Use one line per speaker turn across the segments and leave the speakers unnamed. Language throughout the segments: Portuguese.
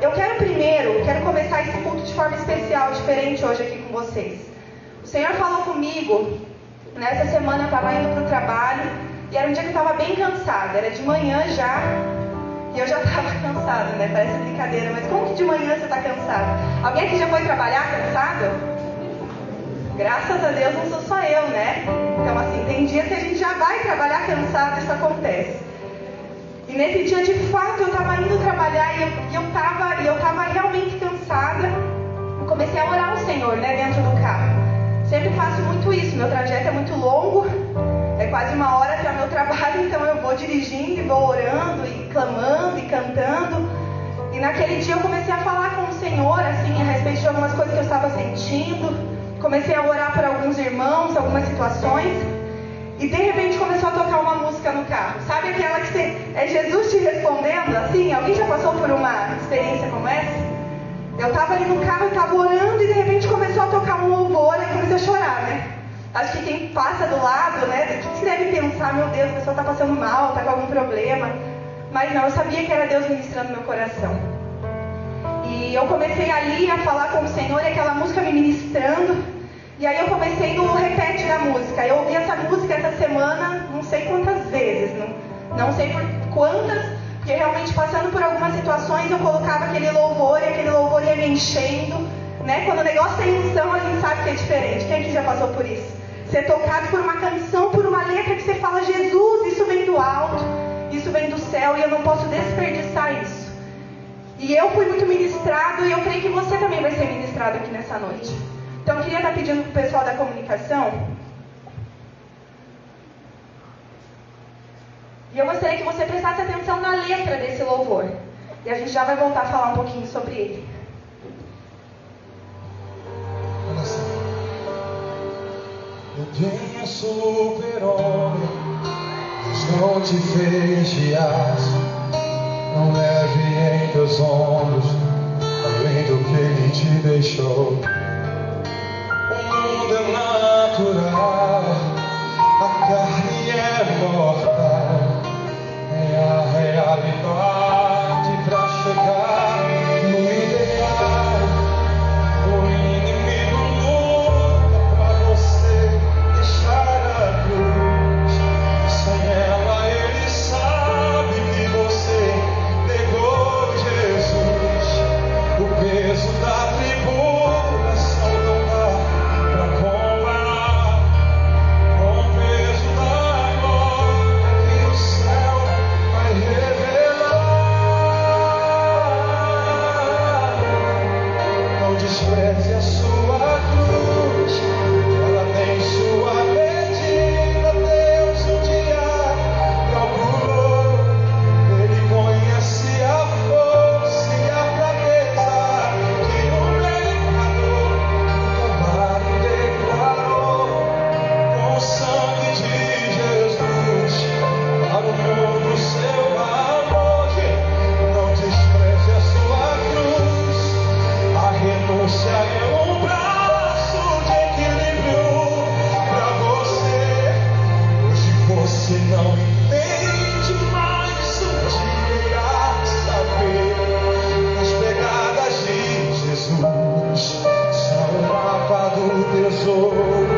eu quero primeiro, quero começar esse culto de forma especial, diferente hoje aqui com vocês. O Senhor falou comigo, nessa semana eu estava indo para o trabalho, e era um dia que eu estava bem cansada, era de manhã já, e eu já estava cansada, né? Parece brincadeira, mas como que de manhã você está cansada? Alguém aqui já foi trabalhar cansado? Graças a Deus não sou só eu, né? Então, assim, tem dias que a gente já vai trabalhar cansado, isso acontece. E nesse dia, de fato, eu estava indo trabalhar e eu, estava eu tava realmente cansada. Comecei a orar ao Senhor, né, dentro do carro. Sempre faço muito isso, meu trajeto é muito longo, é quase uma hora para meu trabalho, então eu vou dirigindo e vou orando e clamando e cantando. E naquele dia eu comecei a falar com o Senhor, assim, a respeito de algumas coisas que eu estava sentindo. Comecei a orar por alguns irmãos, algumas situações. E de repente começou a tocar uma música no carro. Sabe aquela que é Jesus te respondendo assim? Alguém já passou por uma experiência como essa? Eu estava ali no carro, estava orando e de repente começou a tocar um louvor e eu comecei a chorar, né? Acho que quem passa do lado, né? O que deve pensar? Meu Deus, a pessoa está passando mal, está com algum problema. Mas não, eu sabia que era Deus ministrando meu coração. E eu comecei ali a falar com o Senhor e aquela música me ministrando. E aí eu comecei no repete da música. Eu ouvi essa música essa semana não sei quantas vezes, não, não sei por quantas, porque realmente passando por algumas situações eu colocava aquele louvor e aquele louvor ia me enchendo. Né? Quando o negócio tem unção, a gente sabe que é diferente. Quem aqui já passou por isso? Ser tocado por uma canção, por uma letra que você fala, Jesus, isso vem do alto, isso vem do céu e eu não posso desperdiçar isso. E eu fui muito ministrado e eu creio que você também vai ser ministrado aqui nessa noite. Então eu queria estar pedindo para o pessoal da comunicação. E eu gostaria que você prestasse atenção na letra desse louvor. E a gente já vai voltar a falar um pouquinho sobre ele.
Ninguém é super-homem, Deus não te fez aço. Não leve em teus ombros além do que ele te deixou. A
corazón.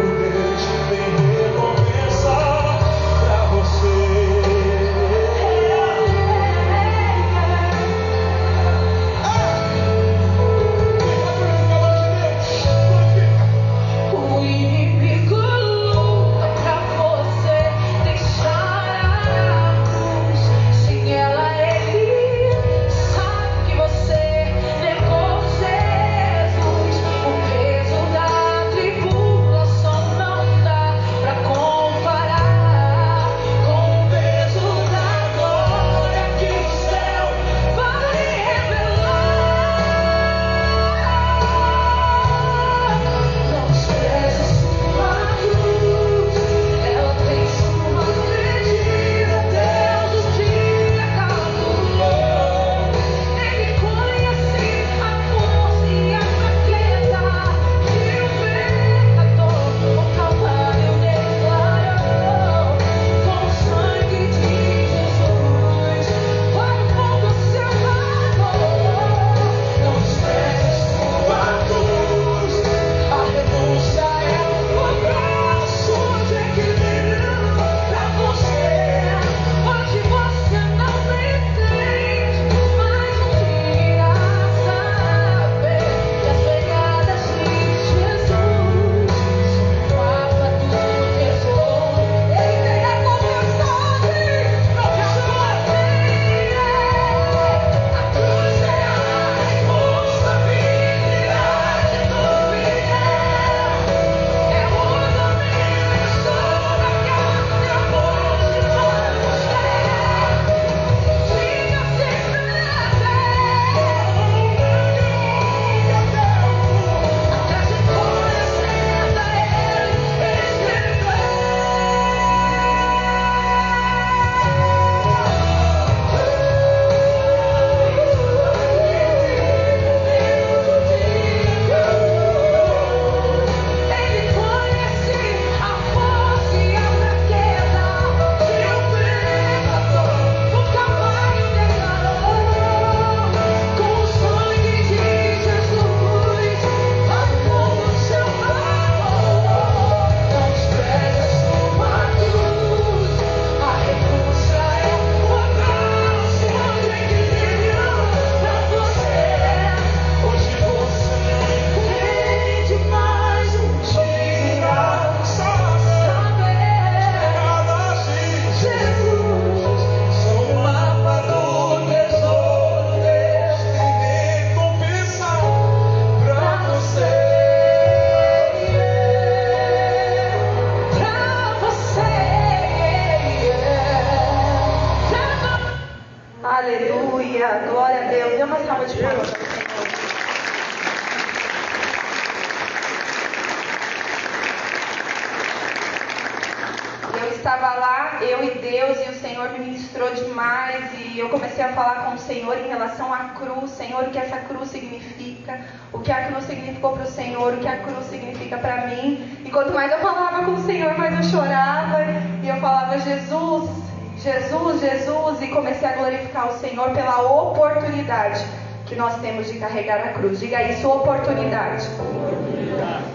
Senhor? O que a cruz significa para mim? E quanto mais eu falava com o Senhor, mais eu chorava. E eu falava, Jesus, Jesus, Jesus, e comecei a glorificar o Senhor pela oportunidade que nós temos de carregar a cruz. Diga isso, oportunidade.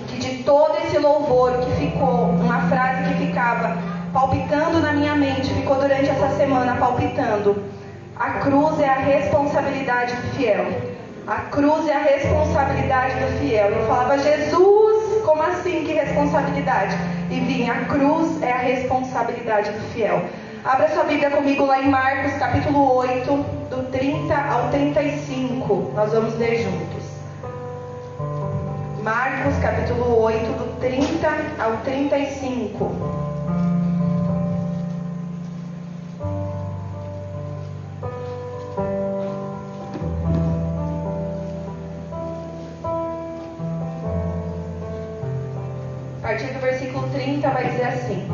Que de todo esse louvor que ficou, uma frase que ficava palpitando na minha mente, ficou durante essa semana palpitando. A cruz é a responsabilidade do fiel. A cruz é a responsabilidade do fiel. Eu falava, Jesus, como assim? Que responsabilidade? E vinha, a cruz é a responsabilidade do fiel. Abra sua Bíblia comigo lá em Marcos, capítulo 8, do 30 ao 35. Nós vamos ler juntos. Marcos, capítulo 8, do 30 ao 35. 30 vai dizer assim.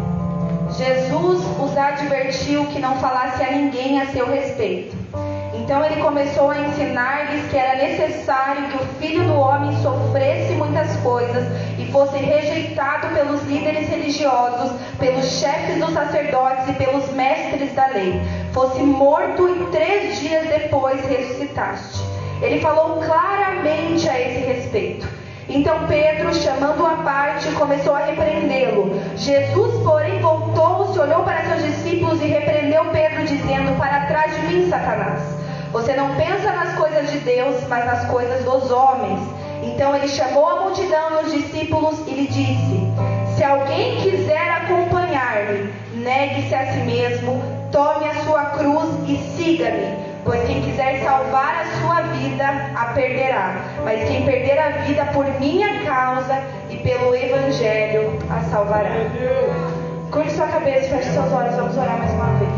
Jesus os advertiu que não falasse a ninguém a seu respeito. Então ele começou a ensinar-lhes que era necessário que o filho do homem sofresse muitas coisas e fosse rejeitado pelos líderes religiosos, pelos chefes dos sacerdotes e pelos mestres da lei, fosse morto e três dias depois ressuscitaste. Ele falou claramente a esse respeito. Então Pedro, chamando-o à parte, começou a repreendê-lo. Jesus, porém, voltou-se, olhou para seus discípulos e repreendeu Pedro, dizendo: Para trás de mim, Satanás. Você não pensa nas coisas de Deus, mas nas coisas dos homens. Então ele chamou a multidão e os discípulos e lhe disse: Se alguém quiser acompanhar-me, negue-se a si mesmo, tome a sua cruz e siga-me. Pois quem quiser salvar a sua vida, a perderá. Mas quem perder a vida por minha causa e pelo Evangelho, a salvará. Curte sua cabeça, feche seus olhos, vamos orar mais uma vez.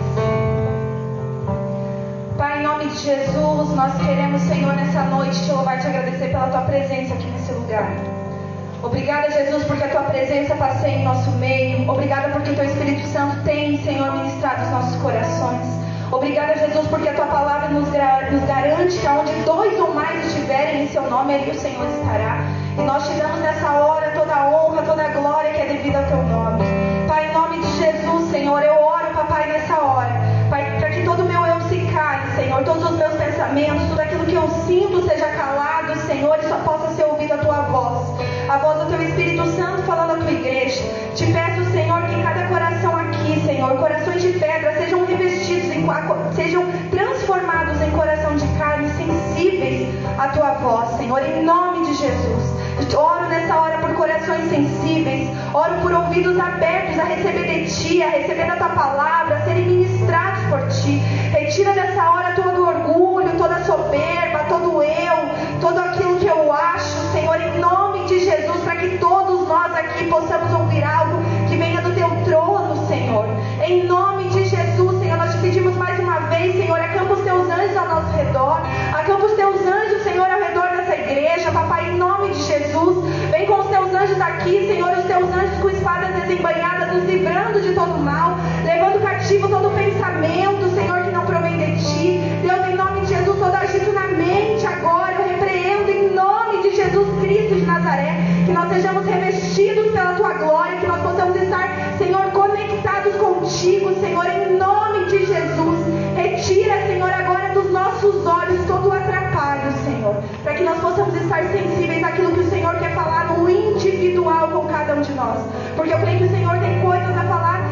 Pai, em nome de Jesus, nós queremos, Senhor, nessa noite te louvar e te agradecer pela tua presença aqui nesse lugar. Obrigada, Jesus, porque a tua presença passeia em nosso meio. Obrigada porque o teu Espírito Santo tem, Senhor, ministrado os nossos corações. Obrigada, Jesus, porque a tua palavra nos, garante que onde dois ou mais estiverem em seu nome, ali o Senhor estará. E nós te damos nessa hora toda a honra, toda a glória que é devida ao teu nome. Pai, em nome de Jesus, Senhor, eu oro, papai, nessa hora. Pai, para que todo o meu eu se cale, Senhor, todos os meus pensamentos, tudo aquilo que eu sinto seja calado, Senhor, e só possa ser ouvido a tua voz. A voz do teu Espírito Santo falando à tua igreja. Te peço, Senhor, que cada coração aqui, Senhor, corações de pedra, sejam revestidos em sejam transformados em coração de carne, sensíveis à tua voz, Senhor, em nome de Jesus. Oro nessa hora por corações sensíveis, oro por ouvidos abertos a receber de ti, a receber da tua palavra, a serem ministrados por ti. Retira dessa hora todo orgulho, toda soberba, todo eu, todo aquilo que eu acho, Senhor, em nome de Jesus, para que todos nós aqui possamos ouvir algo que venha do teu trono, Senhor. Em nome de Jesus, Senhor, nós te pedimos mais uma vez, Senhor, acampa os teus anjos ao nosso redor, acampa os teus anjos, Senhor, ao redor dessa igreja, papai, em nome de Jesus. Vem com os teus anjos aqui, Senhor, os teus anjos com espadas desembanhadas, para que nós possamos estar sensíveis àquilo que o Senhor quer falar no individual com cada um de nós. Porque eu creio que o Senhor tem coisas a falar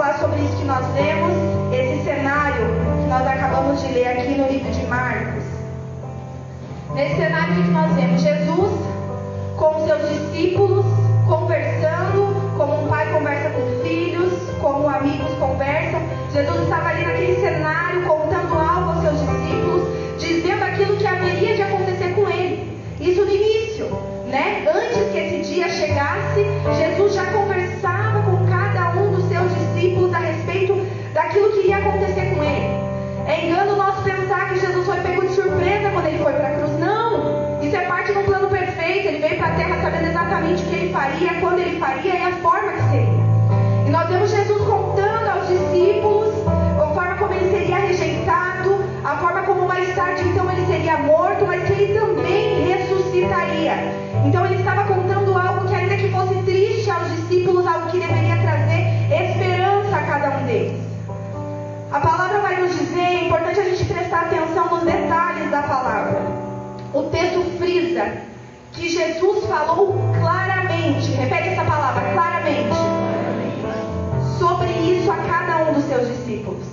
falar sobre isso que nós lemos, esse cenário que nós acabamos de ler aqui no livro de Marcos. Nesse cenário que nós vemos Jesus com seus discípulos conversando, daquilo que iria acontecer com ele. É engano nós pensar que Jesus foi pego de surpresa quando ele foi para a cruz. Não! Isso é parte de um plano perfeito. Ele veio para a terra sabendo exatamente o que ele faria, quando ele faria e a forma que seria. E nós vemos Jesus contando aos discípulos a forma como ele seria rejeitado, a forma como mais tarde então ele seria morto, mas que ele também ressuscitaria. Então ele estava contando algo que ainda que fosse triste aos discípulos, A palavra vai nos dizer, é importante a gente prestar atenção nos detalhes da palavra. O texto frisa que Jesus falou claramente, repete essa palavra, claramente, sobre isso a cada um dos seus discípulos.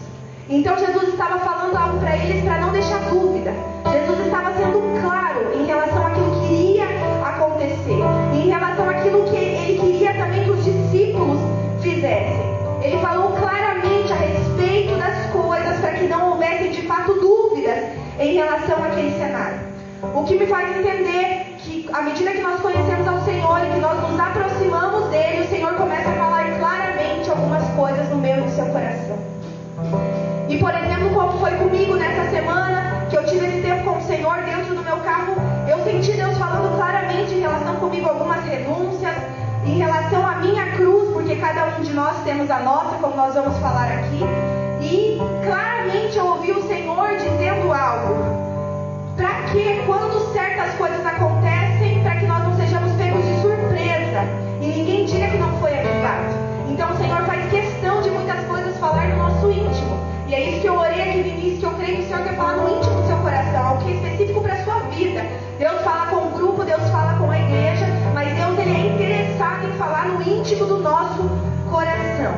Então Jesus estava falando algo para eles para não deixar dúvida. Jesus estava sendo claro em relação O que me faz entender que, à medida que nós conhecemos ao Senhor e que nós nos aproximamos dele, o Senhor começa a falar claramente algumas coisas no meio do seu coração. E, por exemplo, como foi comigo nessa semana, que eu tive esse tempo com o Senhor dentro do meu carro, eu senti Deus falando claramente em relação comigo algumas renúncias, em relação à minha cruz, porque cada um de nós temos a nossa, como nós vamos falar aqui. E claramente eu ouvi o Senhor dizendo algo. Para que quando certas coisas acontecem, para que nós não sejamos pegos de surpresa e ninguém diga que não foi avisado. Então o Senhor faz questão de muitas coisas falar no nosso íntimo. E é isso que eu orei aqui no início, que eu creio que o Senhor quer falar no íntimo do seu coração, algo que é específico para a sua vida. Deus fala com o grupo, Deus fala com a igreja, mas Deus ele é interessado em falar no íntimo do nosso coração.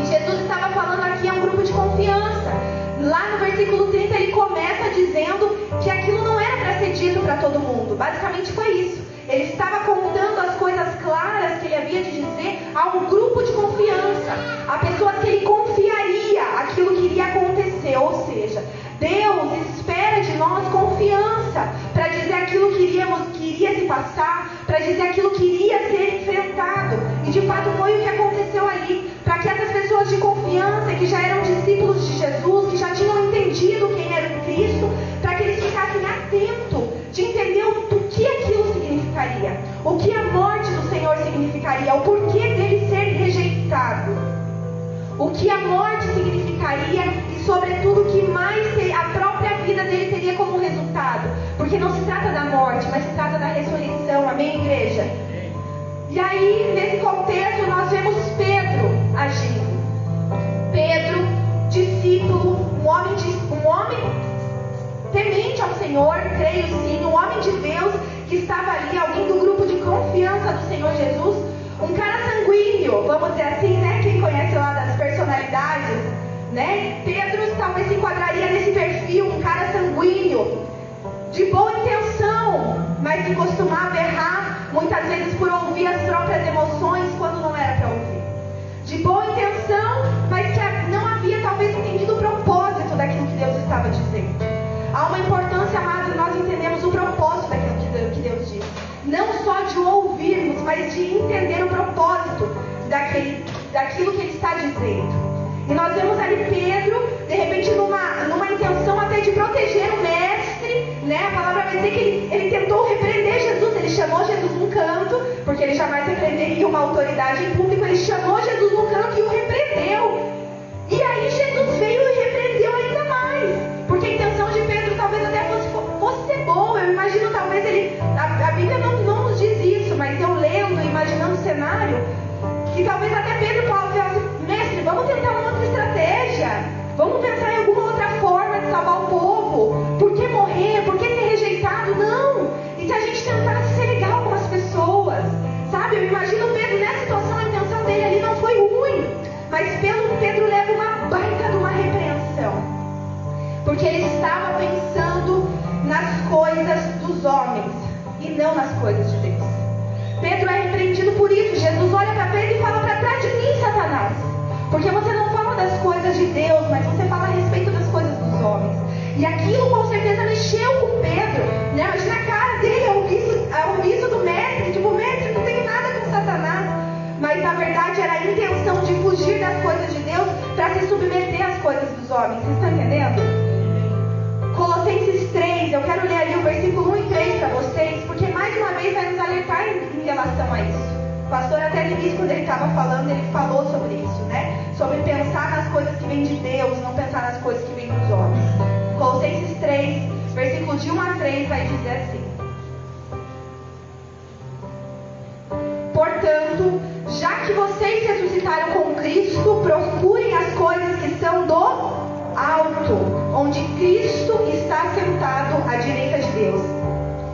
E Jesus estava falando aqui a um grupo de confiança. Lá no versículo 30 ele começa dizendo que aquilo não era para ser dito para todo mundo. Basicamente foi isso. Ele estava contando as coisas claras que ele havia de dizer a um grupo de confiança, a pessoas que ele confiaria aquilo que iria acontecer. Ou seja, Deus espera de nós confiança para dizer aquilo que, iríamos, que iria se passar, para dizer aquilo que iria ser enfrentado. E de fato foi o que aconteceu ali. Para que essas pessoas de confiança, que já eram discípulos de Jesus, o que a morte significaria e, sobretudo, o que mais a própria vida dele teria como resultado. Porque não se trata da morte, mas se trata da ressurreição. Amém, igreja? E aí, nesse contexto, nós vemos Pedro agindo. Pedro, discípulo, um homem, de, um homem temente ao Senhor, creio sim, um homem de Deus que estava ali, alguém do grupo de confiança do Senhor Jesus, um cara sanguíneo, vamos dizer assim, né? Das personalidades, né? Pedro talvez se enquadraria nesse perfil, um cara sanguíneo, de boa intenção, mas que costumava errar muitas vezes por ouvir as próprias emoções quando não era para ouvir. De boa intenção, mas que não havia talvez entendido o propósito daquilo que Deus estava dizendo. Há uma importância, amados, nós entendemos o propósito daquilo que Deus, que Deus diz. Não só de ouvirmos, mas de entender o propósito daquele, daquilo que Ele está dizendo. E nós vemos ali Pedro, de repente, numa, numa intenção até de proteger o mestre, né? A palavra vai dizer que ele, ele tentou repreender Jesus, ele chamou Jesus num canto, porque ele jamais repreenderia uma autoridade em público, ele chamou Jesus num canto e o repreendeu. E aí Jesus veio e repreendeu ainda mais. Porque a intenção de Pedro talvez até fosse, fosse ser boa. Eu imagino talvez ele. A, a Bíblia não, não nos diz isso, mas eu lendo, imaginando o cenário, que talvez até Pedro mestre, vamos tentar uma outra estratégia, vamos pensar em alguma outra forma de salvar o povo. Coisas de Deus, mas você fala a respeito das coisas dos homens. E aquilo com certeza mexeu com Pedro. Né? Imagina a cara dele ouvir, ao ouvir do mestre. Tipo, mestre, não tenho nada com Satanás. Mas na verdade era a intenção de fugir das coisas de Deus para se submeter às coisas dos homens. Vocês estão entendendo? Colossenses 3, eu quero ler ali o versículo 1 e 3 para vocês, porque mais uma vez vai nos alertar em, em relação a isso. O pastor até no início, quando ele estava falando, ele falou sobre isso? Sobre pensar nas coisas que vêm de Deus, não pensar nas coisas que vêm dos homens. Colossenses 3, versículo de 1 a 3, vai dizer assim: Portanto, já que vocês ressuscitaram com Cristo, procurem as coisas que são do alto, onde Cristo está sentado à direita de Deus.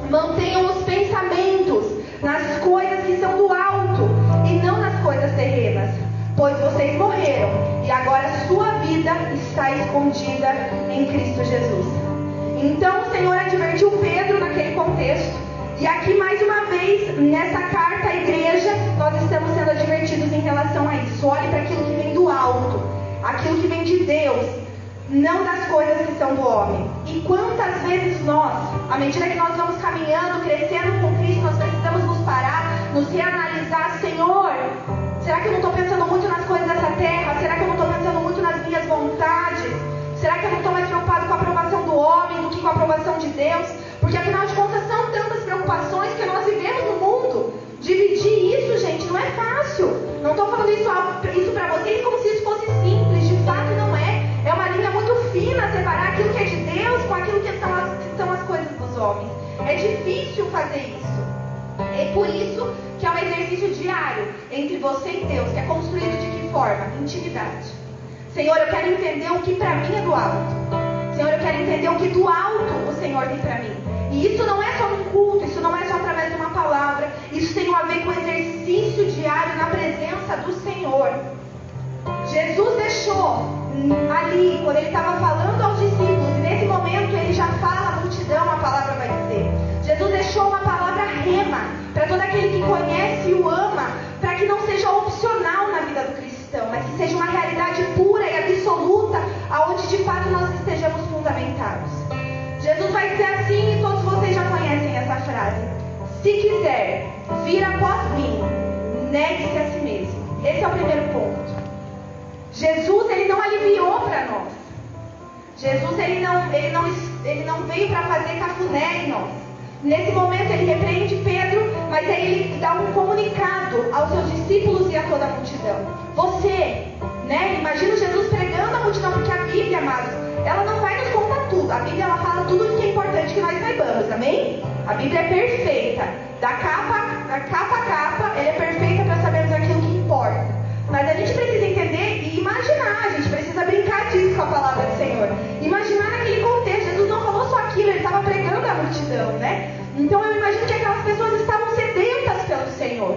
Mantenham os pensamentos nas coisas que são do alto pois vocês morreram e agora sua vida está escondida em Cristo Jesus. Então o Senhor advertiu Pedro naquele contexto. E aqui mais uma vez, nessa carta à igreja, nós estamos sendo advertidos em relação a isso. Olhe para aquilo que vem do alto, aquilo que vem de Deus, não das coisas que são do homem. E quantas vezes nós, à medida que nós vamos caminhando, crescendo com Cristo, nós precisamos nos parar, nos reanalisar, Senhor, Será que eu não estou pensando muito nas coisas dessa terra? Será que eu não estou pensando muito nas minhas vontades? Será que eu não estou mais preocupado com a aprovação do homem do que com a aprovação de Deus? Porque afinal de contas são tantas preocupações que nós vivemos no mundo. Dividir isso, gente, não é fácil. Não estou falando isso, isso para vocês como se isso fosse simples. De fato não é. É uma linha muito fina separar aquilo que é de Deus com aquilo que são as, são as coisas dos homens. É difícil fazer isso. É por isso exercício diário entre você e Deus, que é construído de que forma? Intimidade. Senhor, eu quero entender o que para mim é do alto. Senhor, eu quero entender o que do alto o Senhor tem para mim. E isso não é só num culto, isso não é só através de uma palavra. Isso tem a ver com exercício diário na presença do Senhor. Jesus deixou ali, quando ele estava falando aos discípulos, e nesse momento ele já fala à multidão, a palavra vai dizer. Jesus deixou uma palavra para todo aquele que conhece e o ama, para que não seja opcional na vida do cristão, mas que seja uma realidade pura e absoluta, aonde de fato nós estejamos fundamentados. Jesus vai dizer assim, e todos vocês já conhecem essa frase: Se quiser vir após mim, negue-se a si mesmo. Esse é o primeiro ponto. Jesus ele não aliviou para nós. Jesus ele não, ele não, ele não veio para fazer cafuné em nós. Nesse momento ele repreende Pedro, mas aí ele dá um comunicado aos seus discípulos e a toda a multidão. Você, né? Imagina Jesus pregando a multidão, porque a Bíblia, amados, ela não vai nos contar tudo. A Bíblia ela fala tudo o que é importante que nós saibamos, amém? A Bíblia é perfeita. Da capa, da capa a capa, ela é perfeita para sabermos aquilo que importa. Mas a gente precisa entender e imaginar, a gente precisa brincar disso com a palavra do Senhor. Multidão, né? Então eu imagino que aquelas pessoas estavam sedentas pelo Senhor.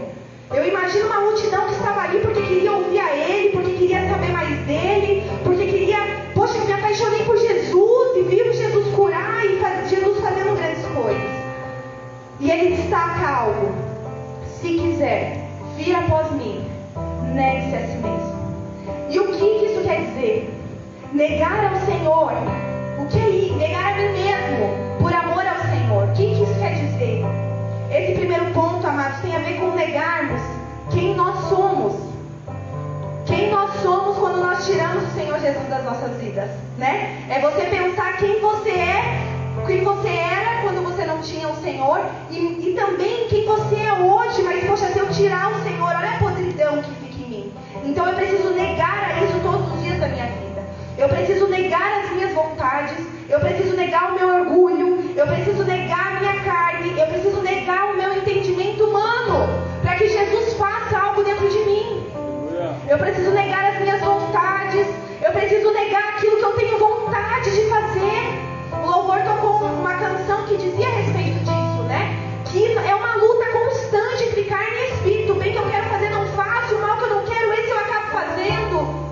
Eu imagino uma multidão que estava ali porque queria ouvir a Ele, porque queria saber mais dele, porque queria, poxa, eu me apaixonei por Jesus e vivo Jesus curar e faz, Jesus fazendo grandes coisas. E ele destaca algo: se quiser vir após mim, negue-se a si mesmo. E o que isso quer dizer? Negar ao Senhor. O que é isso? Negar a mim mesmo Esse primeiro ponto, amados, tem a ver com negarmos quem nós somos. Quem nós somos quando nós tiramos o Senhor Jesus das nossas vidas, né? É você pensar quem você é, quem você era quando você não tinha o Senhor e, e também quem você é hoje, mas poxa, se eu tirar o Senhor, olha a podridão que fica em mim. Então eu preciso negar isso todos os dias da minha vida. Eu preciso negar as minhas vontades, eu preciso negar o meu orgulho, eu preciso negar preciso negar aquilo que eu tenho vontade de fazer. O louvor tocou uma canção que dizia a respeito disso, né? Que é uma luta constante entre carne e espírito. O bem que eu quero fazer não faço, o mal que eu não quero, esse eu acabo fazendo.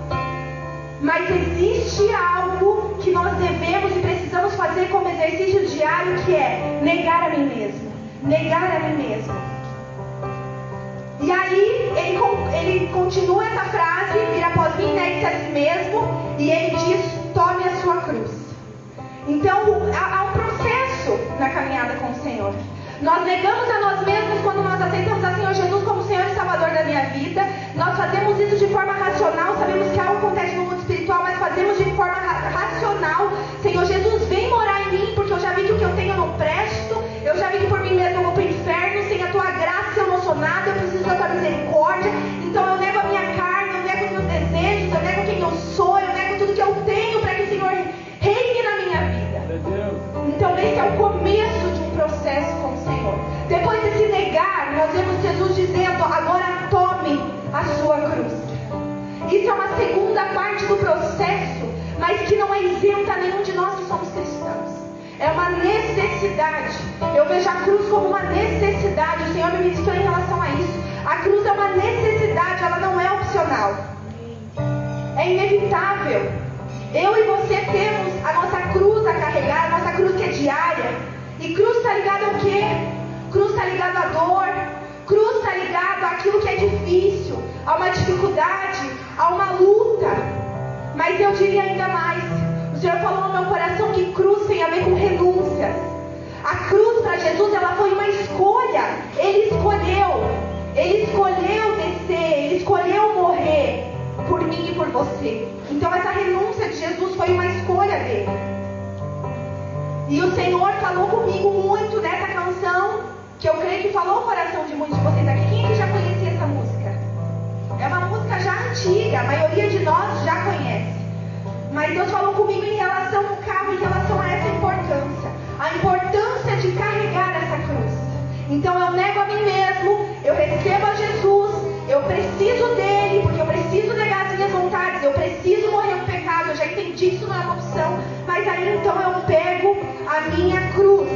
Mas existe algo que nós devemos e precisamos fazer como exercício diário, que é negar a mim mesmo. Negar a mim mesmo. E aí ele, ele continua essa frase, vira após mim, negue-se a si mesmo, e ele diz: tome a sua cruz. Então há, há um processo na caminhada com o Senhor. Nós negamos a nós mesmos quando nós aceitamos a Senhor Jesus como Senhor e Salvador da minha vida. Nós fazemos isso de forma racional, sabemos que algo acontece no mundo espiritual, mas fazemos de forma ra racional. Senhor segunda parte do processo, mas que não é isenta nenhum de nós que somos cristãos. É uma necessidade. Eu vejo a cruz como uma necessidade. O Senhor me ministrou em relação a isso. A cruz é uma necessidade, ela não é opcional. É inevitável. Eu e você temos a nossa cruz a carregar, a nossa cruz que é diária. E cruz está ligada ao quê? Cruz está ligada à dor. Cruz está ligada àquilo que é difícil, a uma dificuldade, a uma luta. Mas eu diria ainda mais. O Senhor falou no meu coração que cruz tem a ver com renúncias. A cruz para Jesus ela foi uma escolha. Ele escolheu. Ele escolheu descer. Ele escolheu morrer por mim e por você. Então essa renúncia de Jesus foi uma escolha dele. E o Senhor falou comigo muito nessa canção, que eu creio que falou o coração de muitos de vocês aqui. Quem já conhecia essa música? Música já antiga, a maioria de nós já conhece. Mas Deus falou comigo em relação ao carro, em relação a essa importância. A importância de carregar essa cruz. Então eu nego a mim mesmo, eu recebo a Jesus, eu preciso dele, porque eu preciso negar as minhas vontades, eu preciso morrer no pecado, eu já entendi isso não é uma opção, mas aí então eu pego a minha cruz.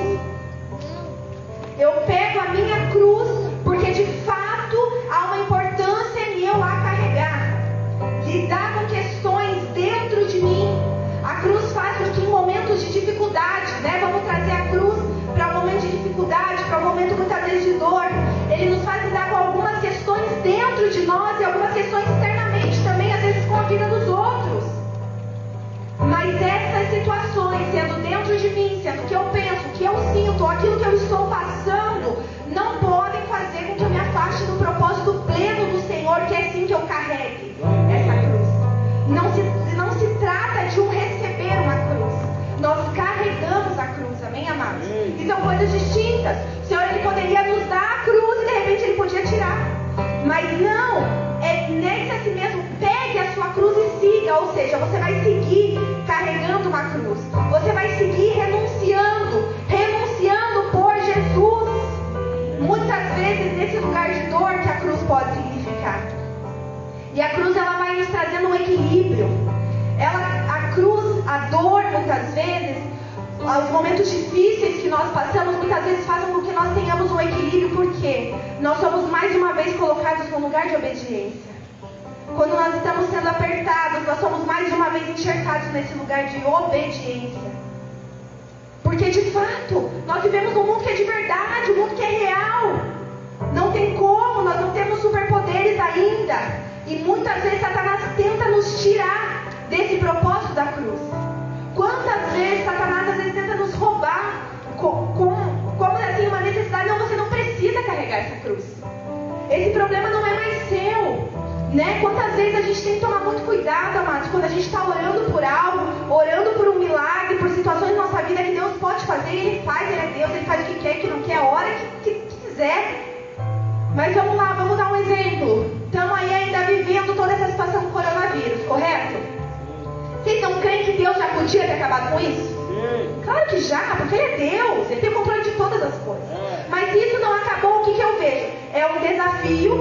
Eu pego a minha cruz, porque de fato há uma importância Lidar com questões dentro de mim. A cruz faz com que em momentos de dificuldade, né? Vamos trazer a cruz para um momento de dificuldade, para um momento muitas vezes de dor. Ele nos faz lidar com algumas questões dentro de nós e algumas questões externamente também, às vezes com a vida dos outros. Mas essas situações, sendo dentro de mim, sendo o que eu penso, o que eu sinto, aquilo que eu estou passando, não podem fazer com que eu me afaste do propósito pleno do Senhor, que é assim que eu carregue. Não se, não se trata de um receber uma cruz. Nós carregamos a cruz, amém, amados? E são coisas distintas. O Senhor ele poderia nos dar a cruz e de repente ele podia tirar. Mas não, é nesse a si mesmo, pegue a sua cruz e siga. Ou seja, você vai seguir carregando uma cruz. Você vai seguir renunciando, renunciando por Jesus. Muitas vezes nesse lugar de dor que a cruz pode significar. E a cruz ela vai nos trazendo um equilíbrio. Ela, a cruz, a dor, muitas vezes, os momentos difíceis que nós passamos, muitas vezes fazem com que nós tenhamos um equilíbrio, porque nós somos mais uma vez colocados num lugar de obediência. Quando nós estamos sendo apertados, nós somos mais uma vez enxertados nesse lugar de obediência. Porque de fato, nós vivemos um mundo que é de verdade, um mundo que é real. Não tem como, nós não temos superpoderes ainda. E muitas vezes Satanás tenta nos tirar desse propósito da cruz. Quantas vezes Satanás às vezes tenta nos roubar com, com, como assim uma necessidade, não, você não precisa carregar essa cruz. Esse problema não é mais seu. Né? Quantas vezes a gente tem que tomar muito cuidado, amados, quando a gente está orando por algo, orando por um milagre, por situações na nossa vida que Deus pode fazer, Ele faz, Ele é Deus, Ele faz o que quer, o que não quer, a hora que, que, que quiser. Mas vamos lá, vamos dar um exemplo. Estamos aí ainda vivendo toda essa situação do coronavírus, correto? Vocês não creem que Deus já podia ter acabado com isso? Claro que já, porque Ele é Deus, Ele tem o controle de todas as coisas. Mas se isso não acabou, o que, que eu vejo? É um desafio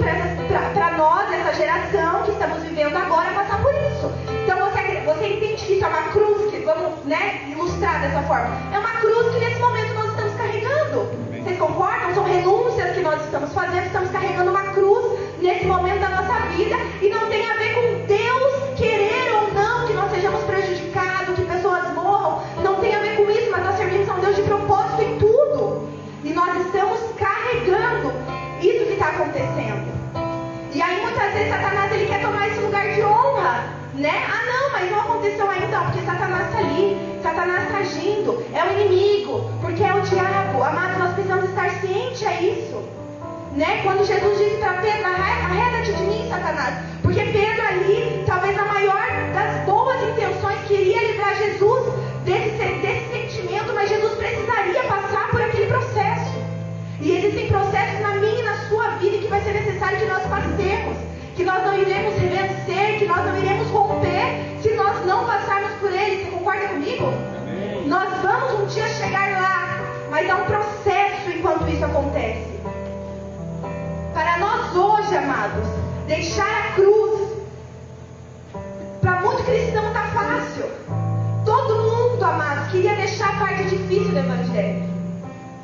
para nós, essa geração que estamos vivendo agora, passar por isso. Então você, você entende que isso é uma cruz, que vamos né, ilustrar dessa forma. É uma cruz que nesse momento nós estamos carregando. Vocês concordam? São renúncias que nós estamos fazendo, estamos carregando uma cruz nesse momento da nossa vida e não tem a ver com Deus Satanás ele quer tomar esse lugar de honra, né? Ah, não, mas não aconteceu ainda, porque Satanás está ali, Satanás está agindo, é o inimigo, porque é o diabo. Amado, nós precisamos estar cientes a isso. Né? Quando Jesus disse para Pedro, arreda-te de mim, Satanás, porque Pedro ali, talvez a maior das boas intenções, queria livrar Jesus desse, desse sentimento, mas Jesus precisaria passar por aquele processo. E existem processos na minha e na sua vida que vai ser necessário que nós passemos, que nós não iremos vencer, que nós não iremos romper se nós não passarmos por ele. Você concorda comigo? Amém. Nós vamos um dia chegar lá, mas há um processo enquanto isso acontece. Para nós hoje, amados, deixar a cruz. Para muito cristão está fácil. Todo mundo, amados, queria deixar a parte difícil do Evangelho.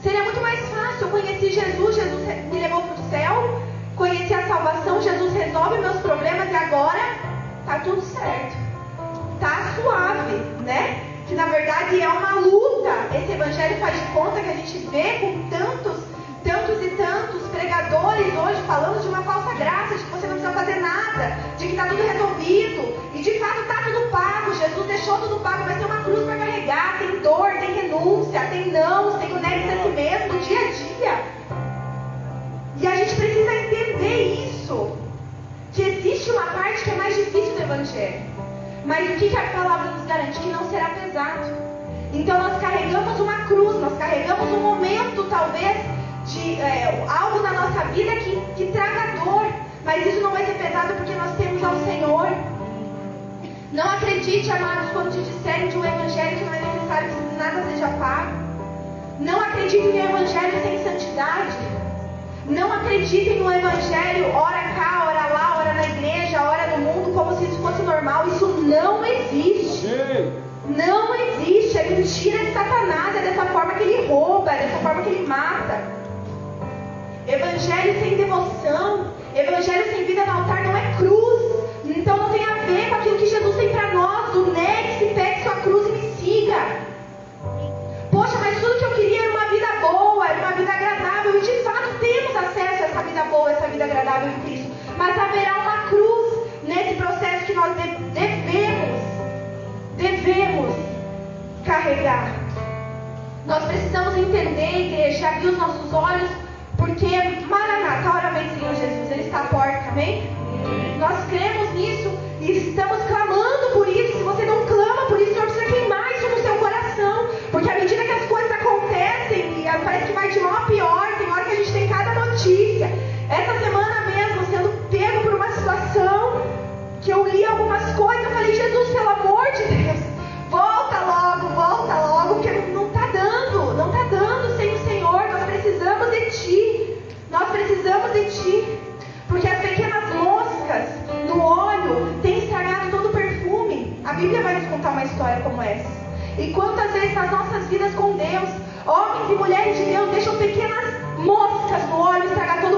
Seria muito mais fácil. Eu conheci Jesus, Jesus me levou para o céu, conheci a salvação, Jesus resolve meus problemas e agora tá tudo certo. Tá suave, né? Que na verdade é uma luta. Esse evangelho faz de conta que a gente vê com tantos, tantos e tantos pregadores hoje falando de uma falsa graça, de que você não precisa fazer nada, de que está tudo resolvido. E de fato está tudo pago. Jesus deixou tudo pago, mas tem uma cruz para carregar, tem dor, tem renúncia, tem não, tem o negue a si mesmo, dia a dia. E a gente precisa entender isso. Que existe uma parte que é mais difícil do Evangelho. Mas o que, que a palavra nos garante? Que não será pesado. Então nós carregamos uma cruz, nós carregamos um momento, talvez, de é, algo na nossa vida que, que traga dor. Mas isso não vai ser pesado porque nós temos ao Senhor. Não acredite, amados, quando te disserem de um evangelho que não é necessário que nada seja pago. Não acredite em um evangelho sem santidade. Não acreditem no evangelho, ora cá, ora lá, ora na igreja, ora no mundo, como se isso fosse normal. Isso não existe. Não existe. É mentira de Satanás. É dessa forma que ele rouba, é dessa forma que ele mata. Evangelho sem devoção, evangelho sem vida no altar não é cruz. Então não tem a ver com aquilo que Jesus tem para nós. O negue-se, pegue sua cruz e me siga. Poxa, mas tudo que eu queria era uma vida boa, era uma vida agradável. E de fato temos acesso a essa vida boa, essa vida agradável em Cristo. Mas haverá uma cruz nesse processo que nós devemos, devemos carregar. Nós precisamos entender, igreja, abrir os nossos olhos porque Maranata, hora vem Senhor Jesus, Ele está à porta, amém? Nós cremos nisso e estamos clamando por isso. Se você não clama por isso, coisas, eu falei, Jesus, pelo amor de Deus, volta logo, volta logo, porque não está dando, não está dando sem o Senhor, nós precisamos de Ti. Nós precisamos de ti. Porque as pequenas moscas no óleo têm estragado todo o perfume. A Bíblia vai nos contar uma história como essa. E quantas vezes nas nossas vidas com Deus, homens e mulheres de Deus deixam pequenas moscas no óleo estragar todo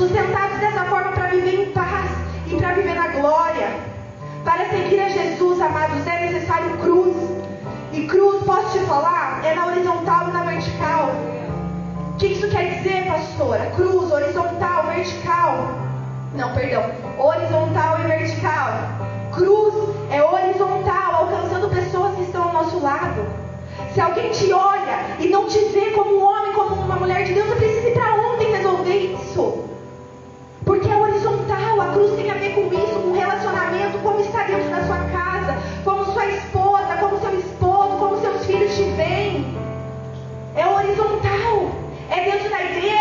Sustentados dessa forma para viver em paz e para viver na glória. Para seguir a Jesus, amados, é necessário cruz. E cruz, posso te falar, é na horizontal e na vertical. O que isso quer dizer, pastora? Cruz, horizontal, vertical. Não, perdão. Horizontal e vertical. Cruz é horizontal, alcançando pessoas que estão ao nosso lado. Se alguém te olha e não te vê como um homem, como uma mulher de Deus, você precisa ir para ontem resolver isso. A cruz tem a ver com isso, com relacionamento, como está dentro da sua casa, como sua esposa, como seu esposo, como seus filhos te veem. É horizontal. É dentro da igreja,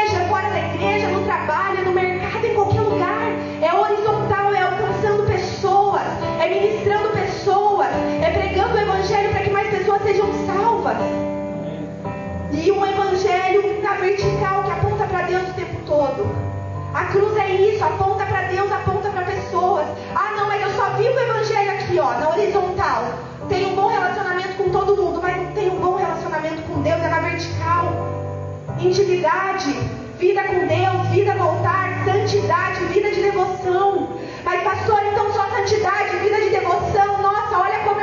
cruz é isso, aponta para Deus, aponta para pessoas. Ah, não, é mas eu só vivo o evangelho aqui, ó, na horizontal. Tem um bom relacionamento com todo mundo, mas não tem um bom relacionamento com Deus, é na vertical. Intimidade, vida com Deus, vida no altar, santidade, vida de devoção. Mas pastor, então só santidade, vida de devoção. Nossa, olha como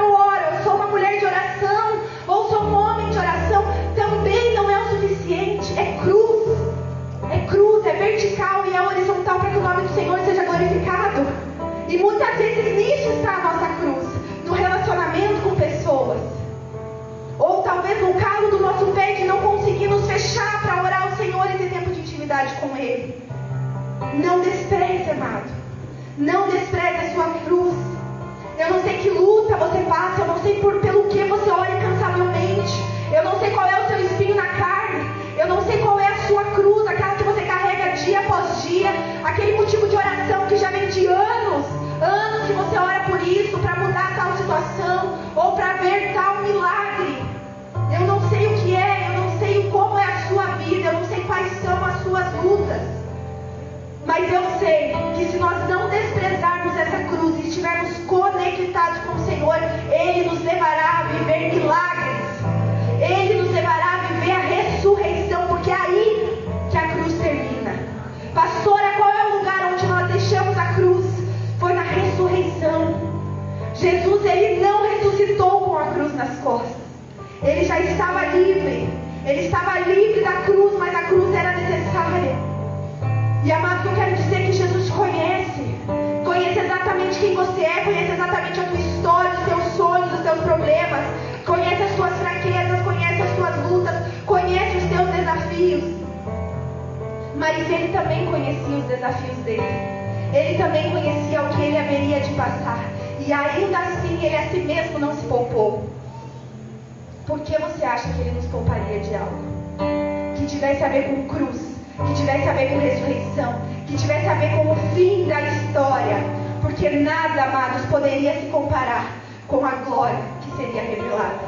Porque nada, amados, poderia se comparar com a glória que seria revelada.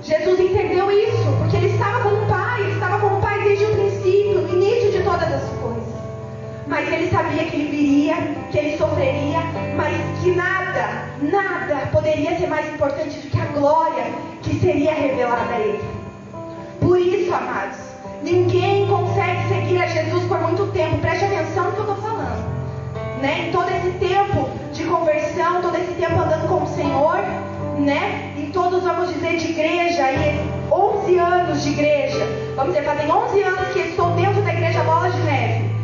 Jesus entendeu isso, porque ele estava com o Pai, ele estava com o Pai desde o princípio, no início de todas as coisas. Mas ele sabia que ele viria, que ele sofreria, mas que nada, nada poderia ser mais importante do que a glória que seria revelada a ele. Por isso, amados, ninguém consegue seguir a Jesus por muito tempo. Preste atenção no que eu estou falando. Né? Em todo esse tempo de conversão, todo esse tempo andando com o Senhor, né? E todos vamos dizer de igreja, e 11 anos de igreja. Vamos dizer, fazem 11 anos que estou dentro da igreja Bola de Neve.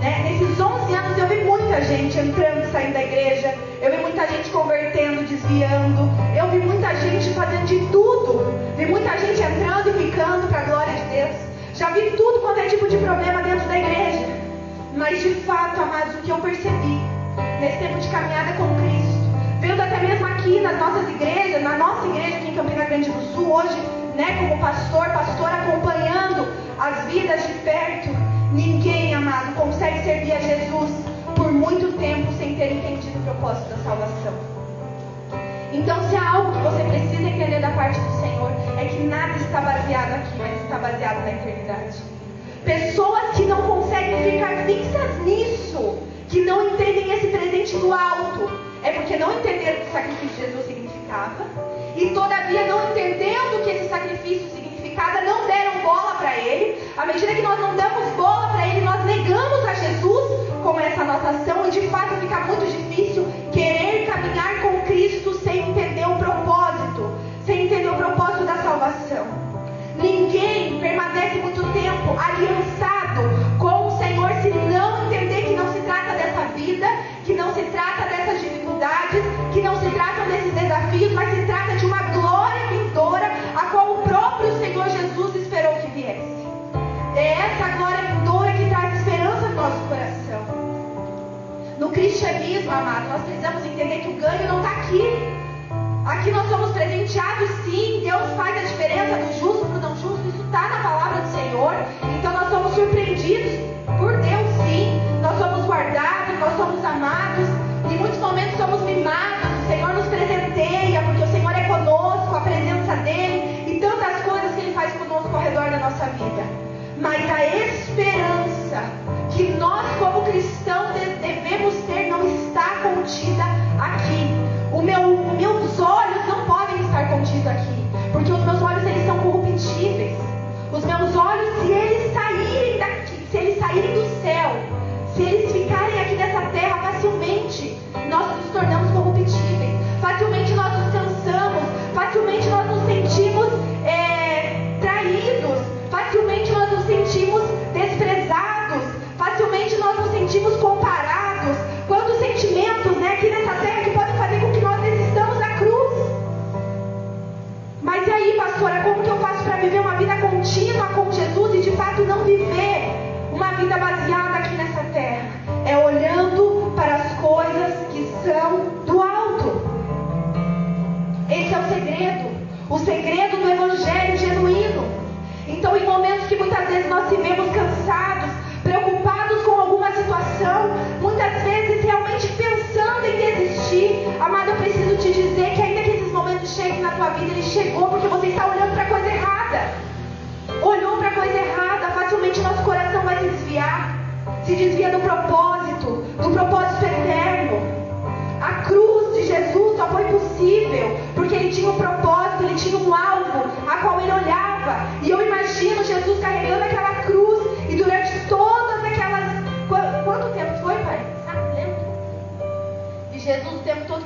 Né? Nesses 11 anos eu vi muita gente entrando e saindo da igreja, eu vi muita gente convertendo, desviando, eu vi muita gente fazendo de tudo, vi muita gente entrando e ficando para a glória de Deus. Já vi tudo quanto é tipo de problema dentro da igreja. Mas de fato, amados, o que eu percebi nesse tempo de caminhada com Cristo, vendo até mesmo aqui nas nossas igrejas, na nossa igreja aqui em Campina Grande do Sul, hoje, né, como pastor, pastor acompanhando as vidas de perto, ninguém, amado, consegue servir a Jesus por muito tempo sem ter entendido o propósito da salvação. Então, se há algo que você precisa entender da parte do Senhor, é que nada está baseado aqui, mas está baseado na eternidade. Pessoas que não conseguem ficar fixas nisso, que não entendem esse presente do alto, é porque não entenderam o que o sacrifício de Jesus significava, e todavia não entendendo o que esse sacrifício significava, não deram bola para ele. À medida que nós não damos bola para ele, nós negamos a Jesus como essa nossa ação, e de fato fica muito difícil querer caminhar com Cristo sem entender o propósito, sem entender o propósito da salvação. Ninguém permanece muito tempo aliançado com o Senhor se não entender que não se trata dessa vida, que não se trata dessas dificuldades, que não se tratam desses desafios, mas se trata de uma glória vindoura, a qual o próprio Senhor Jesus esperou que viesse. É essa glória vindoura que traz esperança no nosso coração. No cristianismo, amado, nós precisamos entender que o ganho não está aqui. Aqui nós somos presenteados, sim. Deus faz a diferença do justo está na palavra do Senhor. Então nós somos surpreendidos por Deus, sim. Nós somos guardados, nós somos amados. Em muitos momentos somos mimados. O Senhor nos presenteia, porque o Senhor é conosco, a presença dEle e tantas coisas que Ele faz conosco ao redor da nossa vida. Mas a esperança que nós, como cristãos, devemos ter não está contida aqui. O meu, meus olhos não podem estar contidos aqui, Os meus olhos, se eles saírem daqui, se eles saírem do céu, se eles ficarem aqui nessa terra, facilmente nós nos tornamos corruptíveis. Nós se vemos cansados, preocupados com alguma situação, muitas vezes realmente pensando em desistir, amado, eu preciso te dizer que ainda que esses momentos cheguem na tua vida, ele chegou porque você está olhando para a coisa errada. Olhou para a coisa errada, facilmente nosso coração vai se desviar. Se desvia do propósito, do propósito eterno. A cruz de Jesus só foi possível porque ele tinha um propósito, ele tinha um alvo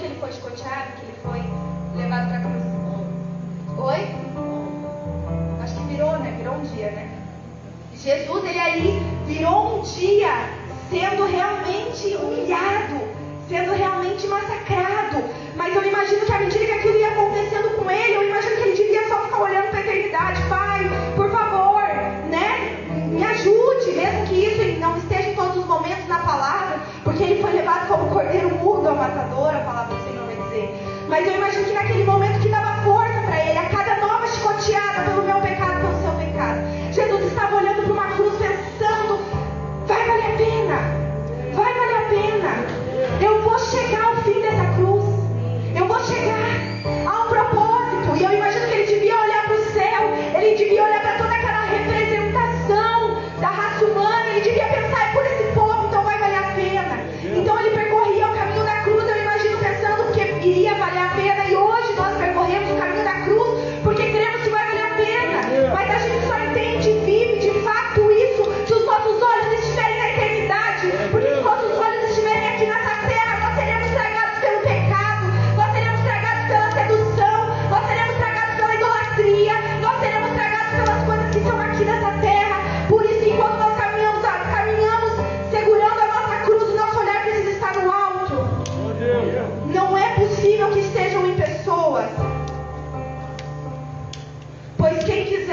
que ele foi escoteado, que ele foi levado para a cruz. Oi? Acho que virou, né? Virou um dia, né? Jesus, ele aí virou um dia sendo realmente humilhado sendo realmente massacrado. Mas eu imagino que à medida que aquilo ia mudo ao a palavra do Senhor vai dizer. Mas eu imagino que naquele momento que dava força para ele, a cada nova chicoteada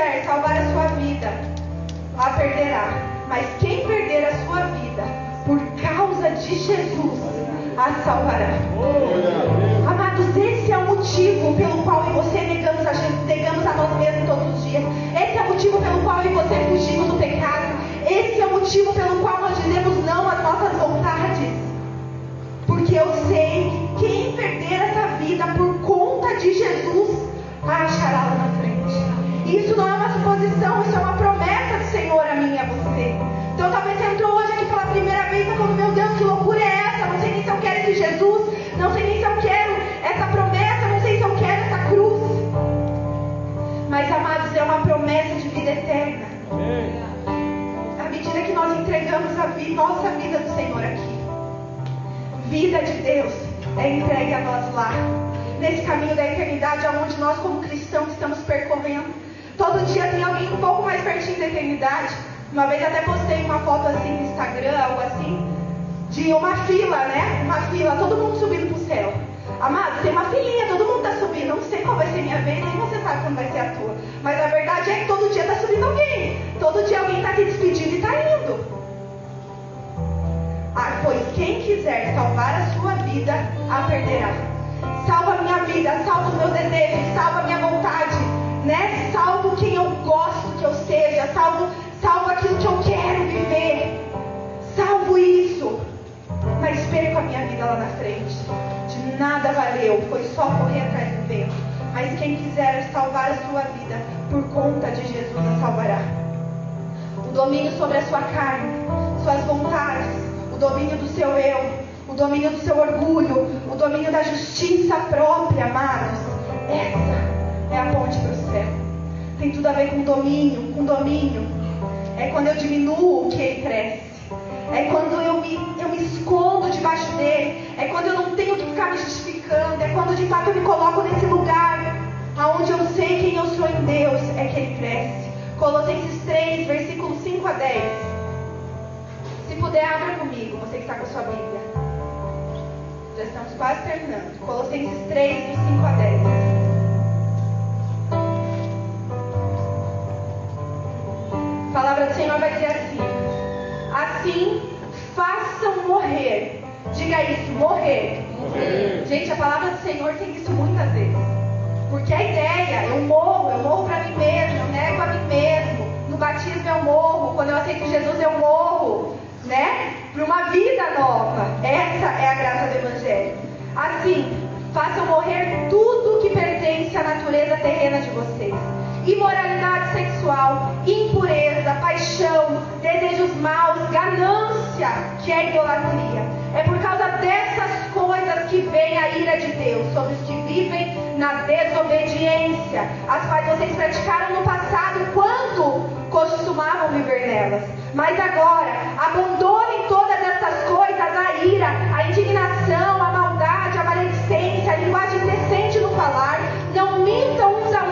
quiser salvar a sua vida, a perderá. Mas quem perder a sua vida por causa de Jesus, a salvará. Amados, esse é o motivo pelo qual você negamos a, Jesus, negamos a nós mesmos todos os dias. Esse é o motivo pelo qual você fugimos do pecado. Esse é o motivo pelo qual nós dizemos não às nossas vontades. Porque eu sei que quem perder essa vida por conta de Jesus, achará. Isso não é uma suposição, isso é uma promessa do Senhor a mim e a você. Então talvez você entrou hoje aqui pela primeira vez e falou, meu Deus, que loucura é essa? Não sei nem se eu quero esse Jesus, não sei nem se eu quero essa promessa, não sei se eu quero essa cruz. Mas amados, é uma promessa de vida eterna. À medida que nós entregamos a vida, nossa vida do Senhor aqui, vida de Deus é entregue a nós lá nesse caminho da eternidade, aonde nós como cristãos estamos percorrendo. Todo dia tem alguém um pouco mais pertinho da eternidade. Uma vez até postei uma foto assim no Instagram, algo assim, de uma fila, né? Uma fila, todo mundo subindo pro céu. Amado, tem uma filinha, todo mundo está subindo. Não sei qual vai ser minha vez, nem você sabe quando vai ser a tua. Mas a verdade é que todo dia está subindo alguém. Todo dia alguém está se despedindo e está indo. Ah, pois quem quiser salvar a sua vida, a perderá. Salva minha vida, salva os meus desejos, salva minha vontade né? Salvo quem eu gosto que eu seja, salvo, salvo aquilo que eu quero viver, salvo isso. Mas perco a minha vida lá na frente. De nada valeu, foi só correr atrás do vento. Mas quem quiser salvar a sua vida, por conta de Jesus a salvará. O domínio sobre a sua carne, suas vontades, o domínio do seu eu, o domínio do seu orgulho, o domínio da justiça própria, amados. Essa é a ponte para o céu. Tem tudo a ver com domínio, com domínio. É quando eu diminuo que ele cresce. É quando eu me, eu me escondo debaixo dele. É quando eu não tenho que ficar me justificando. É quando de fato eu me coloco nesse lugar. Aonde eu sei quem eu sou em Deus. É que ele cresce. Colossenses 3, versículos 5 a 10. Se puder, abra comigo, você que está com a sua Bíblia. Já estamos quase terminando. Colossenses 3, do 5 a 10. Palavra do Senhor vai dizer assim: Assim façam morrer. Diga isso, morrer. morrer. Gente, a palavra do Senhor tem isso muitas vezes. Porque a ideia, eu morro, eu morro para mim mesmo, eu nego a mim mesmo. No batismo eu morro, quando eu aceito Jesus eu morro, né? Para uma vida nova. Essa é a graça do Evangelho. Assim, façam morrer tudo que pertence à natureza terrena de vocês imoralidade sexual, impureza, paixão, desejos maus, ganância, que é idolatria. É por causa dessas coisas que vem a ira de Deus sobre os que vivem na desobediência, as quais vocês praticaram no passado quando costumavam viver nelas. Mas agora, abandonem todas essas coisas, a ira, a indignação, a maldade, a maledicência, a linguagem decente no falar. Não mintam uns que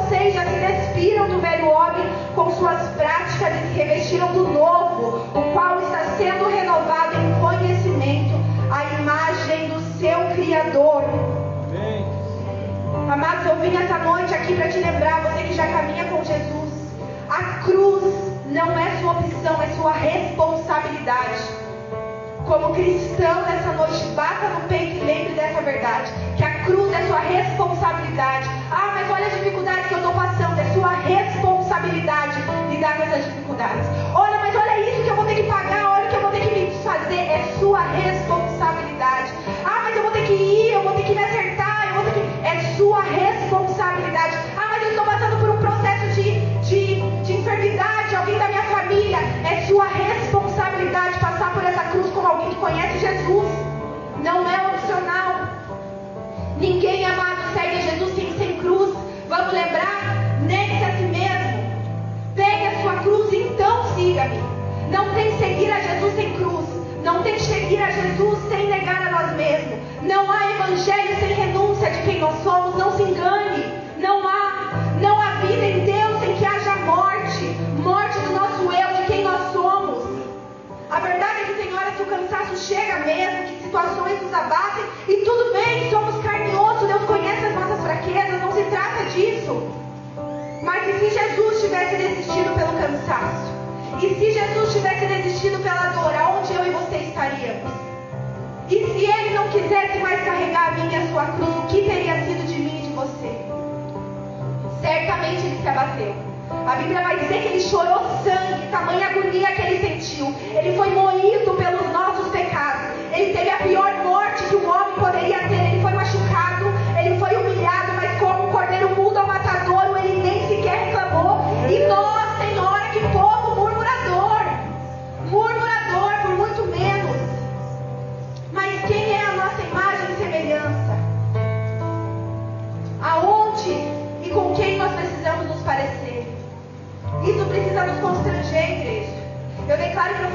vocês já se despiram do velho homem com suas práticas e se revestiram do novo, o qual está sendo renovado em conhecimento, a imagem do seu Criador. Amados, eu vim essa noite aqui para te lembrar, você que já caminha com Jesus, a cruz não é sua opção, é sua responsabilidade. Como cristão nessa noite, bata no peito e lembre dessa verdade. Que a cruz é sua responsabilidade. Ah, mas olha as dificuldades essas dificuldades. Siga-me. Não tem seguir a Jesus sem cruz. Não tem seguir a Jesus sem negar a nós mesmos. Não há evangelho sem renúncia de quem nós somos. Não se engane. Não há. Não há vida em Deus sem que haja morte. Morte do nosso eu, de quem nós somos. A verdade é que tem horas que o cansaço chega mesmo, que situações nos abatem. E tudo bem, somos carne osso. Deus conhece as nossas fraquezas. Não se trata disso. Mas e se Jesus tivesse desistido pelo cansaço? E se Jesus tivesse desistido pela dor, aonde eu e você estaríamos? E se ele não quisesse mais carregar a minha e a sua cruz, o que teria sido de mim e de você? Certamente ele se abateu. A Bíblia vai dizer que ele chorou sangue, tamanha agonia que ele sentiu. Ele foi moído pelos nossos pecados. Ele teve a pior morte que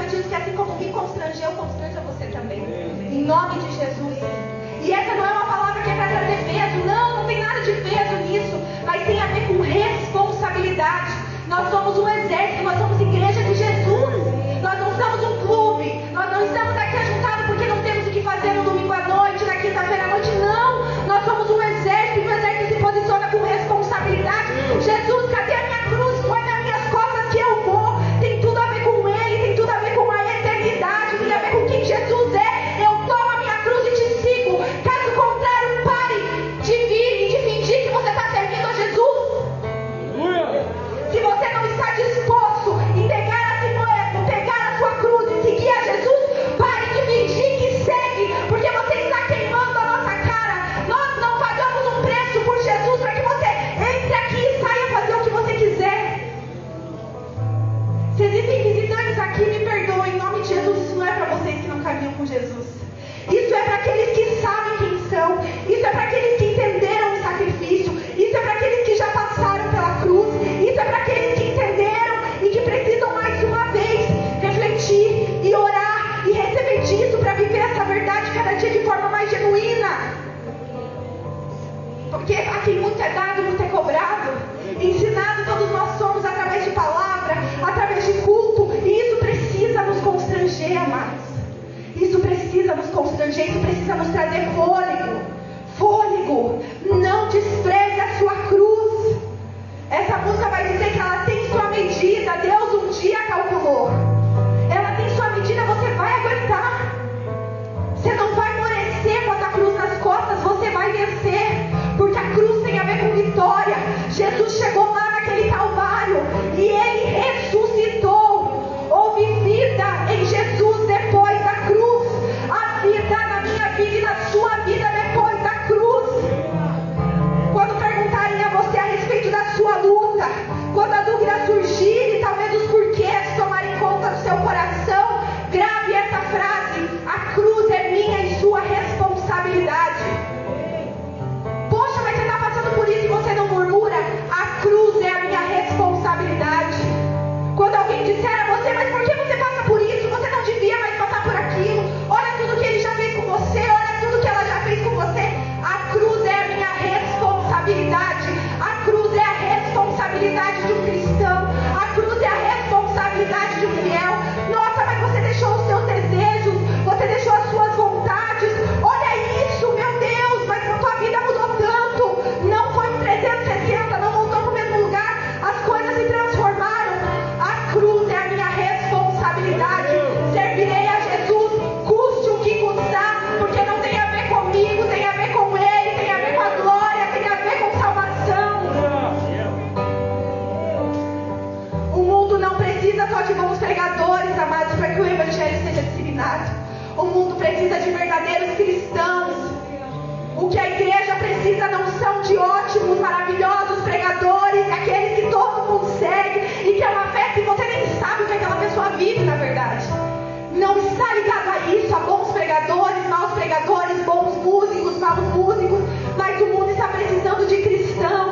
profetizo que assim como me constrangeu, constranja você também. Em nome de Jesus. E essa não é uma palavra que é para trazer peso. Não, não tem nada de peso nisso. Mas tem a ver com responsabilidade. Nós somos um exército, nós somos está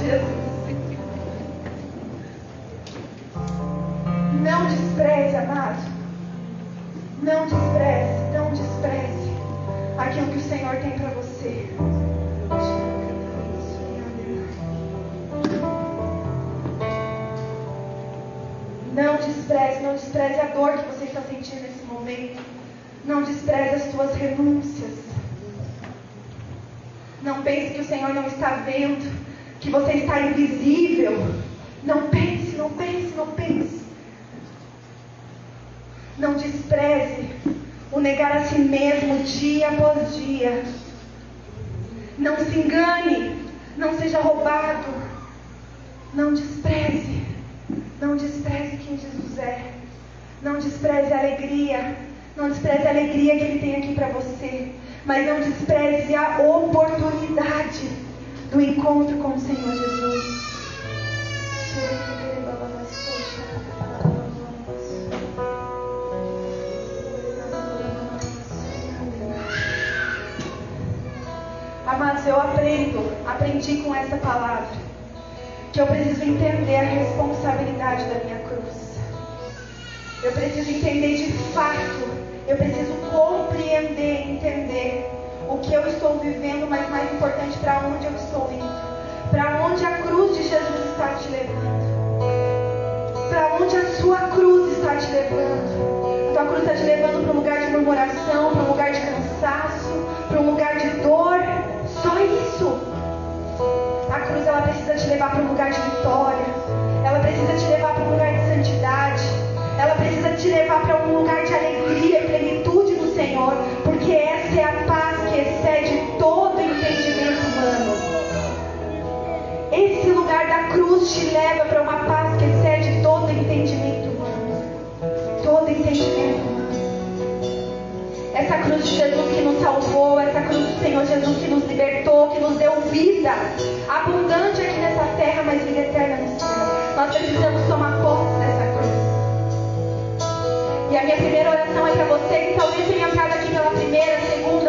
Jesus. Não despreze, amado. Não despreze, não despreze aquilo que o Senhor tem para você. Não despreze, não despreze a dor que você está sentindo nesse momento. Não despreze as suas renúncias. Não pense que o Senhor não está vendo que você está invisível. Não pense, não pense, não pense. Não despreze o negar a si mesmo dia após dia. Não se engane, não seja roubado. Não despreze, não despreze quem Jesus é. Não despreze a alegria, não despreze a alegria que Ele tem aqui para você. Mas não despreze a oportunidade do encontro com o Senhor Jesus. Amados, eu aprendo, aprendi com essa palavra, que eu preciso entender a responsabilidade da minha cruz. Eu preciso entender de fato, eu preciso compreender, entender o que eu estou vivendo, mas mais importante, para onde eu estou indo. Para onde a cruz de Jesus está te levando. Para onde a sua cruz está te levando. A Sua cruz está te levando para um lugar de murmuração, para um lugar de cansaço, para um lugar de dor. Só isso. A cruz ela precisa te levar para um lugar de vitória. Ela precisa te levar para um lugar de santidade. Ela precisa te levar para um lugar de alegria cruz de Jesus que nos salvou, essa cruz do Senhor Jesus que nos libertou, que nos deu vida abundante aqui nessa terra, mas vida eterna no céu. Nós precisamos tomar posse dessa cruz. E a minha primeira oração é para você que talvez tenha entrado aqui pela primeira, segunda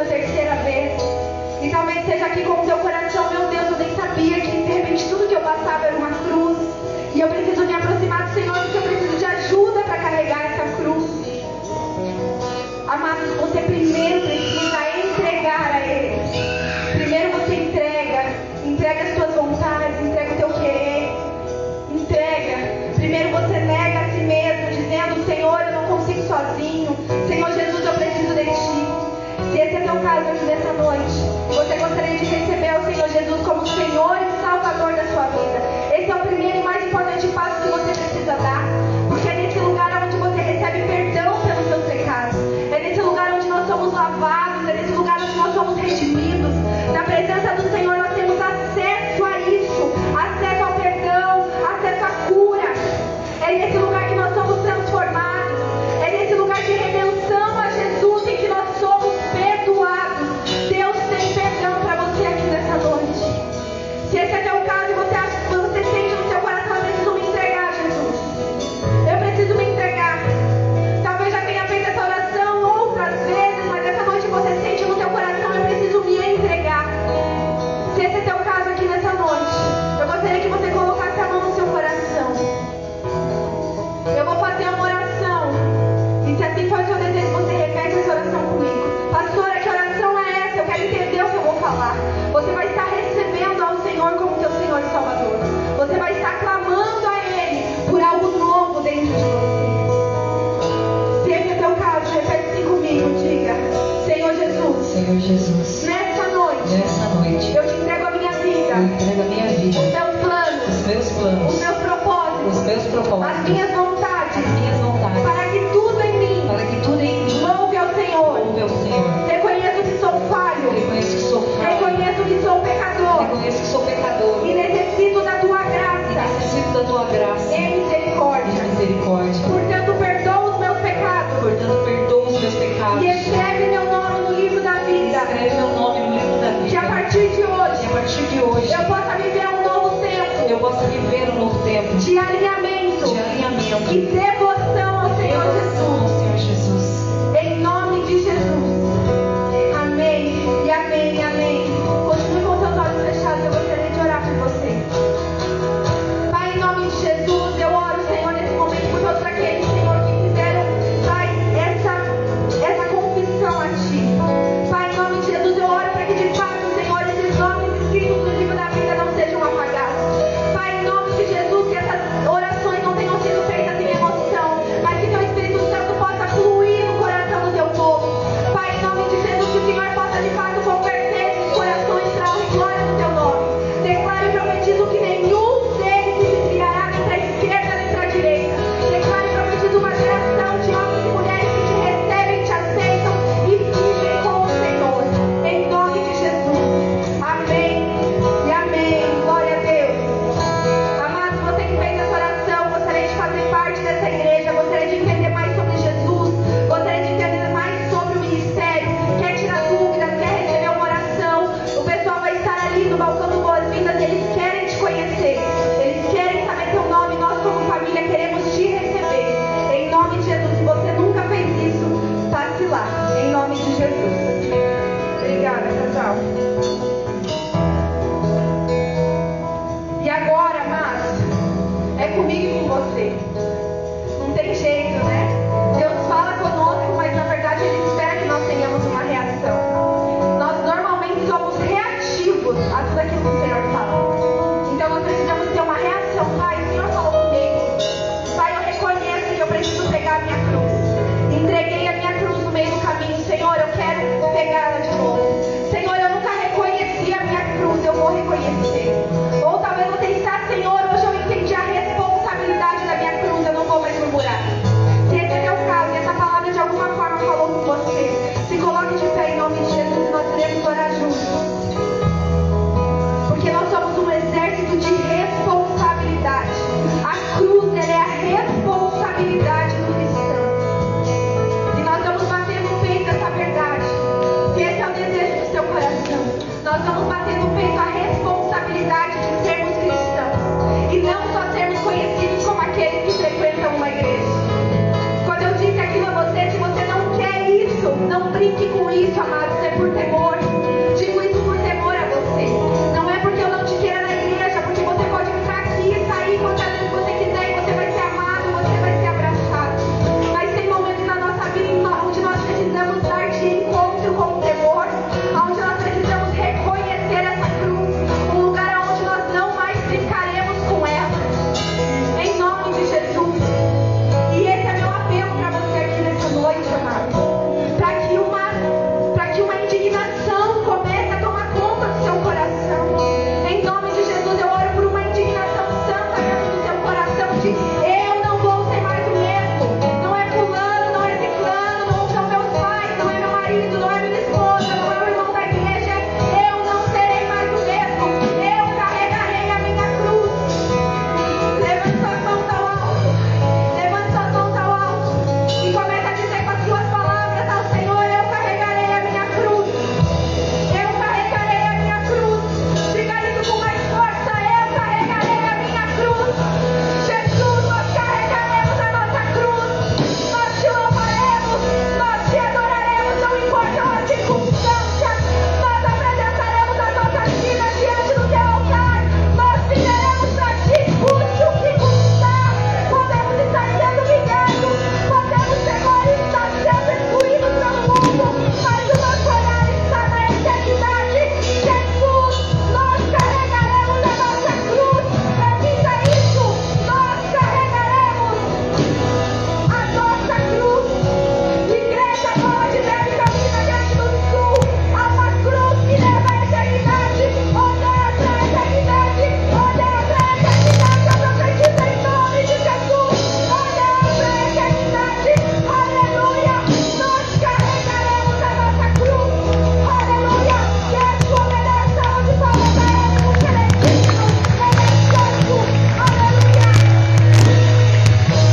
Esse é o primeiro. Você vai estar recebendo ao Senhor como teu Senhor e Salvador. Você vai estar clamando a Ele por algo novo dentro de você. Se esse é teu caso, repete comigo, diga: Senhor Jesus.
Senhor Jesus.
Nessa noite.
Nessa noite.
Eu te entrego a minha vida.
Eu entrego a minha vida.
Os meus planos.
Os meus planos.
Os meus propósitos.
Os meus propósitos. As minhas vontades
possa viver um novo tempo. De alinhamento.
De alinhamento.
Que Deus